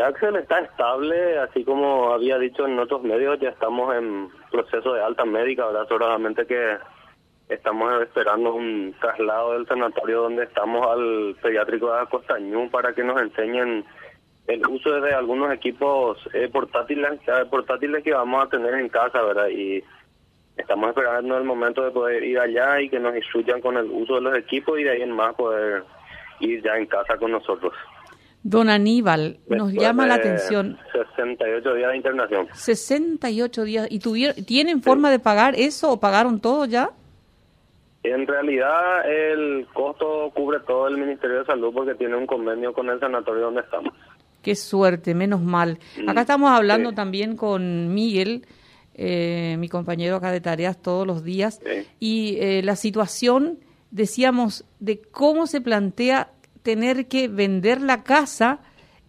Axel está estable, así como había dicho en otros medios, ya estamos en proceso de alta médica, ¿verdad? Solamente que estamos esperando un traslado del sanatorio donde estamos al pediátrico de Acostañú para que nos enseñen el uso de algunos equipos eh, portátiles, eh, portátiles que vamos a tener en casa, ¿verdad? Y estamos esperando el momento de poder ir allá y que nos instruyan con el uso de los equipos y de ahí en más poder ir ya en casa con nosotros. Don Aníbal, nos llama la atención. 68 días de internación. 68 días. ¿Y tuvieron, tienen forma de pagar eso o pagaron todo ya? En realidad el costo cubre todo el Ministerio de Salud porque tiene un convenio con el sanatorio donde estamos. Qué suerte, menos mal. Acá mm, estamos hablando también con Miguel, eh, mi compañero acá de tareas todos los días, y eh, la situación, decíamos, de cómo se plantea tener que vender la casa,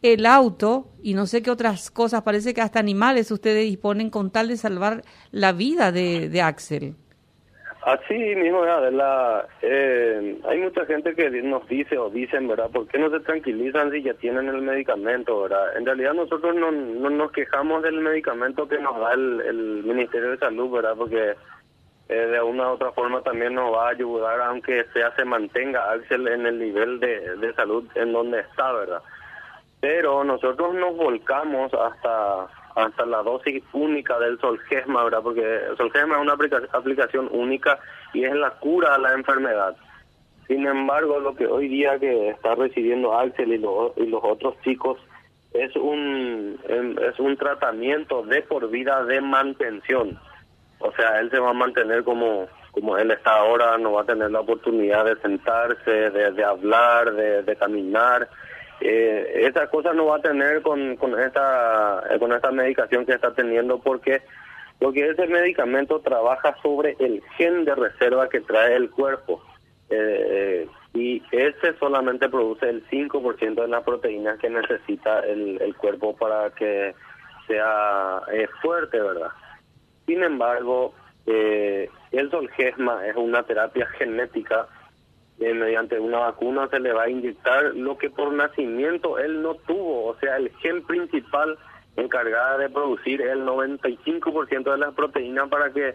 el auto y no sé qué otras cosas, parece que hasta animales ustedes disponen con tal de salvar la vida de, Axel. Así mismo, la, eh, hay mucha gente que nos dice o dicen, ¿verdad? ¿Por qué no se tranquilizan si ya tienen el medicamento, verdad? En realidad nosotros no, no nos quejamos del medicamento que nos da el, Ministerio de Salud, ¿verdad? Porque eh, de una u otra forma también nos va a ayudar, aunque sea se mantenga Axel en el nivel de, de salud en donde está, ¿verdad? Pero nosotros nos volcamos hasta hasta la dosis única del Solgesma, ¿verdad? Porque Solgesma es una aplicación única y es la cura a la enfermedad. Sin embargo, lo que hoy día que está recibiendo Axel y, y los otros chicos es un em, es un tratamiento de por vida de mantención. O sea, él se va a mantener como como él está ahora, no va a tener la oportunidad de sentarse, de, hablar, de, caminar eh, esa cosa no va a tener con, con esta con esta medicación que está teniendo porque porque ese medicamento trabaja sobre el gen de reserva que trae el cuerpo eh, y ese solamente produce el 5% de las proteínas que necesita el, el cuerpo para que sea eh, fuerte, ¿verdad? Sin embargo, eh, el Solgesma es una terapia genética eh, mediante una vacuna se le va a inyectar lo que por nacimiento él no tuvo, o sea, el gen principal encargada de producir el 95% de las proteínas para que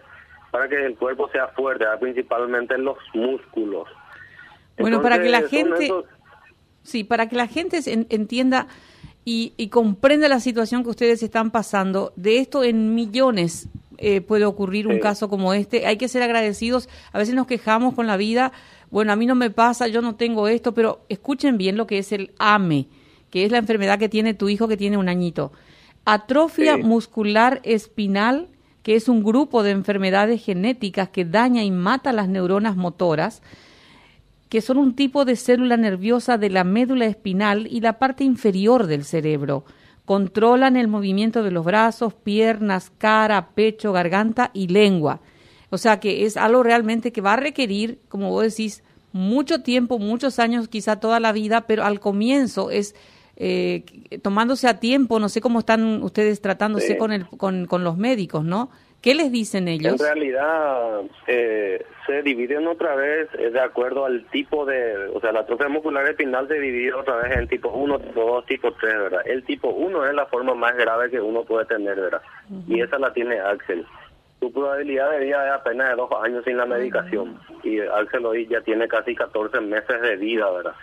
para que el cuerpo sea fuerte, principalmente en los músculos. Bueno, para que la gente sí, para que la gente entienda y, y, comprenda la situación que ustedes están pasando, de esto en millones eh, puede ocurrir un caso como este. Hay que ser agradecidos. A veces nos quejamos con la vida bueno, a mí no me pasa, yo no tengo esto, pero escuchen bien lo que es el AME, que es la enfermedad que tiene tu hijo que tiene un añito. Atrofia muscular espinal, que es un grupo de enfermedades genéticas que daña y mata las neuronas motoras, que son un tipo de célula nerviosa de la médula espinal y la parte inferior del cerebro. Controlan el movimiento de los brazos, piernas, cara, pecho, garganta y lengua. O sea que es algo realmente que va a requerir, como vos decís, mucho tiempo, muchos años, quizá toda la vida, pero al comienzo es eh, tomándose a tiempo, no sé cómo están ustedes tratándose con, el, con, con los médicos, ¿no? ¿Qué les dicen ellos? En realidad eh, se dividen otra vez eh, de acuerdo al tipo de, o sea, la atrofia muscular espinal se divide otra vez en tipo 1, tipo 2, tipo 3, ¿verdad? El tipo 1 es la forma más grave que uno puede tener, ¿verdad? Y esa la tiene Axel su probabilidad de vida es apenas de dos años sin la medicación y Axel hoy ya tiene casi 14 meses de vida, ¿verdad?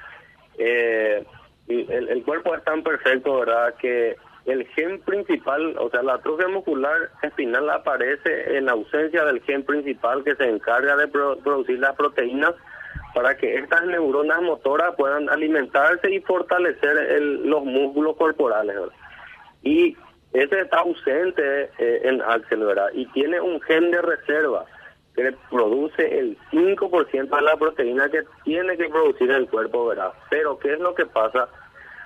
Eh, el, el, cuerpo es tan perfecto, ¿verdad? Que el gen principal, o sea, la atrofia muscular espinal aparece en ausencia del gen principal que se encarga de producir las proteínas para que estas neuronas motoras puedan alimentarse y fortalecer el, los músculos corporales. ¿verdad? Y ese está ausente eh, en Axel, ¿verdad? Y tiene un gen de reserva que produce el 5% de la proteína que tiene que producir el cuerpo, ¿verdad? Pero ¿qué es lo que pasa?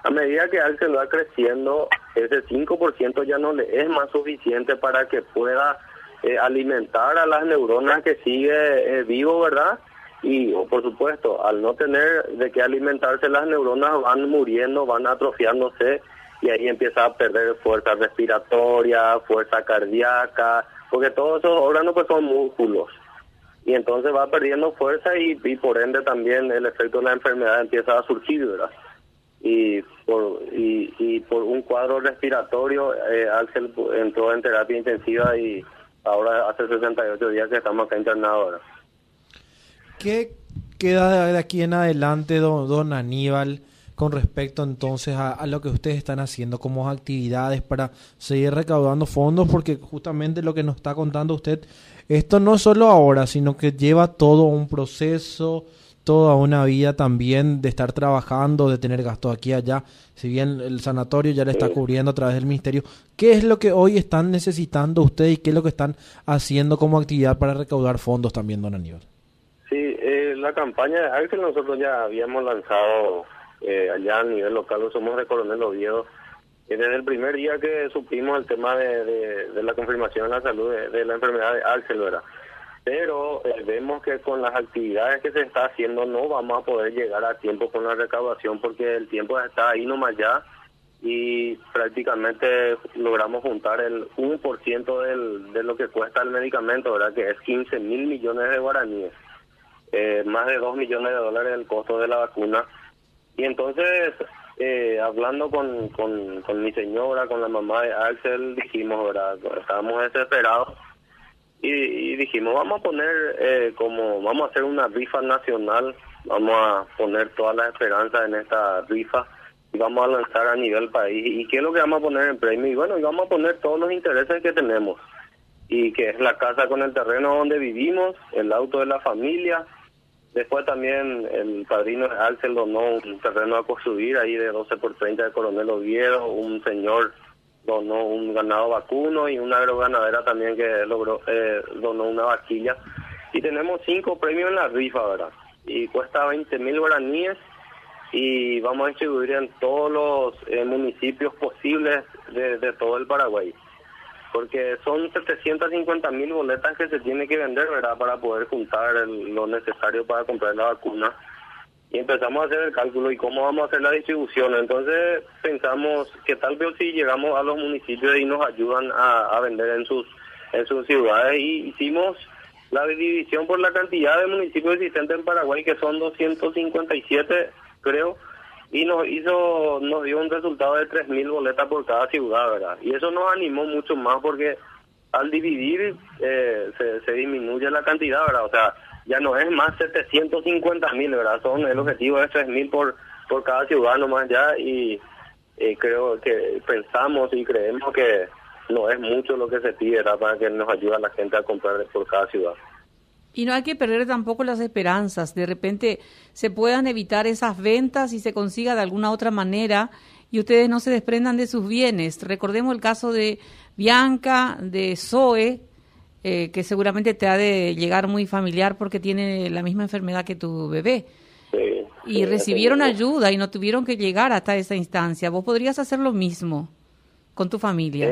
A medida que Axel va creciendo, ese 5% ya no le es más suficiente para que pueda eh, alimentar a las neuronas que sigue eh, vivo, ¿verdad? Y por supuesto, al no tener de qué alimentarse las neuronas van muriendo, van atrofiándose y ahí empieza a perder fuerza respiratoria, fuerza cardíaca, porque todos esos órganos pues son músculos. Y entonces va perdiendo fuerza y, por ende también el efecto de la enfermedad empieza a surgir, ¿verdad? Y por y, y por un cuadro respiratorio eh, Axel entró en terapia intensiva y ahora hace 68 días que estamos acá internados ahora. ¿Qué queda de aquí en adelante, don, don Aníbal, con respecto entonces a, a, lo que ustedes están haciendo como actividades para seguir recaudando fondos? Porque justamente lo que nos está contando usted, esto no solo ahora, sino que lleva todo un proceso, toda una vida también de estar trabajando, de tener gastos aquí y allá, si bien el sanatorio ya le está cubriendo a través del ministerio, ¿qué es lo que hoy están necesitando ustedes y qué es lo que están haciendo como actividad para recaudar fondos también, don Aníbal? Sí, eh, la campaña de Axel nosotros ya habíamos lanzado eh, allá a nivel local, somos de Coronel Oviedo, y desde el primer día que supimos el tema de, de, la confirmación de la salud de, de la enfermedad de Axel, ¿verdad? Pero eh, vemos que con las actividades que se está haciendo no vamos a poder llegar a tiempo con la recaudación porque el tiempo está ahí nomás ya y prácticamente logramos juntar el 1% del, de lo que cuesta el medicamento, ¿verdad? Que es 15 mil millones de guaraníes, eh, más de 2 millones de dólares el costo de la vacuna. Y entonces, eh, hablando con, con, con mi señora, con la mamá de Axel, dijimos, ¿verdad? Estábamos desesperados y, dijimos vamos a poner eh, como vamos a hacer una rifa nacional vamos a poner todas las esperanzas en esta rifa y vamos a lanzar a nivel país. Y qué es lo que vamos a poner en premio y bueno y vamos a poner todos los intereses que tenemos y que es la casa con el terreno donde vivimos el auto de la familia después también el padrino Axel donó un terreno a construir ahí de 12 por 30 de Coronel Oviedo un señor donó un ganado vacuno y una agroganadera también que logró eh, donó una vaquilla. Y tenemos cinco premios en la rifa, ¿verdad? Y cuesta 20 mil guaraníes y vamos a distribuir en todos los eh, municipios posibles de, todo el Paraguay. Porque son 750 mil boletas que se tiene que vender, ¿verdad? Para poder juntar lo necesario para comprar la vacuna y empezamos a hacer el cálculo y cómo vamos a hacer la distribución. Entonces pensamos que tal vez si llegamos a los municipios y nos ayudan a, vender en sus en sus ciudades y hicimos la división por la cantidad de municipios existentes en Paraguay que son 257 creo y nos hizo nos dio un resultado de 3000 boletas por cada ciudad, ¿verdad? Y eso nos animó mucho más porque al dividir eh, se, se disminuye la cantidad, ¿verdad? O sea, ya no es más 750 mil, ¿verdad? Son el objetivo es 3 mil por, por cada ciudadano más ya y eh, creo que pensamos y creemos que no es mucho lo que se pide para que nos ayude a la gente a comprar por cada ciudad. Y no hay que perder tampoco las esperanzas. De repente se puedan evitar esas ventas y se consiga de alguna otra manera y ustedes no se desprendan de sus bienes. Recordemos el caso de Bianca, de Zoe, eh, que seguramente te ha de llegar muy familiar porque tiene la misma enfermedad que tu bebé. y recibieron ayuda y no tuvieron que llegar hasta esa instancia. ¿Vos podrías hacer lo mismo con tu familia?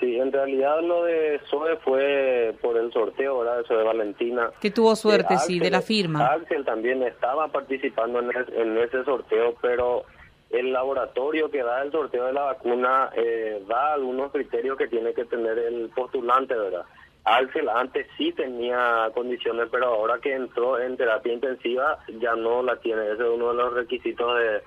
sí, en realidad lo de Zoe fue por el sorteo, ¿verdad? Eso de Valentina. Que tuvo suerte, sí, de la firma. Axel también estaba participando en, en ese sorteo, pero el laboratorio que da el sorteo de la vacuna eh, da algunos criterios que tiene que tener el postulante, ¿verdad? Axel antes sí tenía condiciones, pero ahora que entró en terapia intensiva ya no la tiene. Ese es uno de los requisitos de,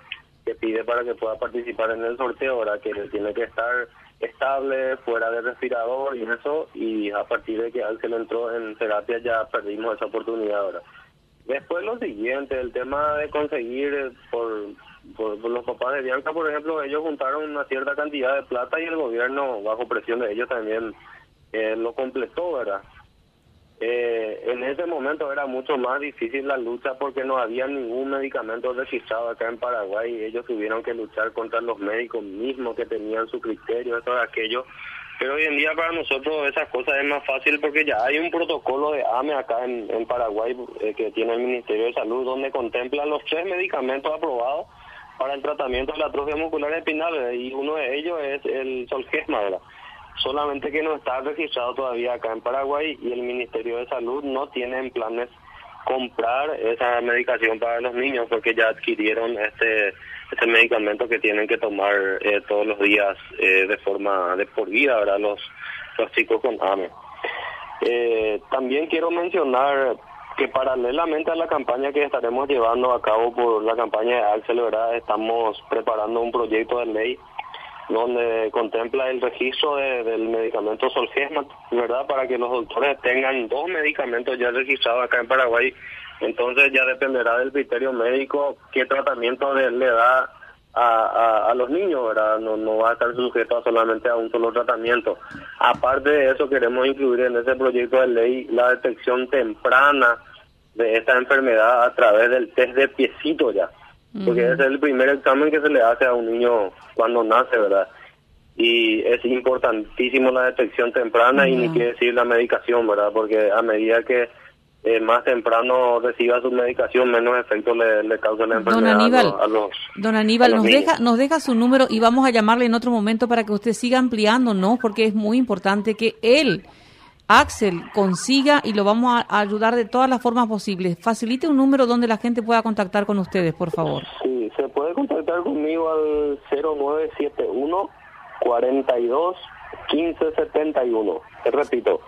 que pide para que pueda participar en el sorteo, ahora que tiene que estar estable, fuera de respirador y eso, y a partir de que Axel entró en terapia ya perdimos esa oportunidad ahora. Después lo siguiente, el tema de conseguir por, por, los papás de Bianca, por ejemplo, ellos juntaron una cierta cantidad de plata y el gobierno, bajo presión de ellos también, eh, lo completó, ¿verdad? Eh, en ese momento era mucho más difícil la lucha porque no había ningún medicamento registrado acá en Paraguay y ellos tuvieron que luchar contra los médicos mismos que tenían su criterio, todo aquello. Pero hoy en día para nosotros esas cosas es más fácil porque ya hay un protocolo de AME acá en, en Paraguay eh, que tiene el Ministerio de Salud donde contempla los tres medicamentos aprobados para el tratamiento de la atrofia muscular espinal y uno de ellos es el Solgesma, ¿verdad? Solamente que no está registrado todavía acá en Paraguay y el Ministerio de Salud no tiene en planes comprar esa medicación para los niños porque ya adquirieron este este medicamento que tienen que tomar eh, todos los días eh, de forma de por vida, ¿verdad? Los, los chicos con AME. Eh, también quiero mencionar que paralelamente a la campaña que estaremos llevando a cabo por la campaña de Axel, ¿verdad? estamos preparando un proyecto de ley donde contempla el registro del medicamento Solgesma, ¿verdad? Para que los doctores tengan dos medicamentos ya registrados acá en Paraguay. Entonces ya dependerá del criterio médico qué tratamiento le da a, a, los niños, ¿verdad? No, no va a estar sujeto solamente a un solo tratamiento. Aparte de eso, queremos incluir en ese proyecto de ley la detección temprana de esta enfermedad a través del test de piecito ya porque ese es el primer examen que se le hace a un niño cuando nace, ¿verdad? Y es importantísimo la detección temprana y ni quiere decir la medicación, ¿verdad? Porque a medida que eh, más temprano reciba su medicación, menos efecto le, causa la enfermedad don Aníbal, a los, Don Aníbal, nos deja, nos deja su número y vamos a llamarle en otro momento para que usted siga ampliando, ¿no? Porque es muy importante que él Axel consiga y lo vamos a ayudar de todas las formas posibles. Facilite un número donde la gente pueda contactar con ustedes, por favor. Sí, se puede contactar conmigo al 0971 42 1571. Te repito,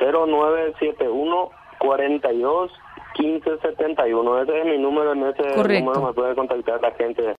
0971 42 1571. Ese es mi número, en ese número me puede contactar la gente.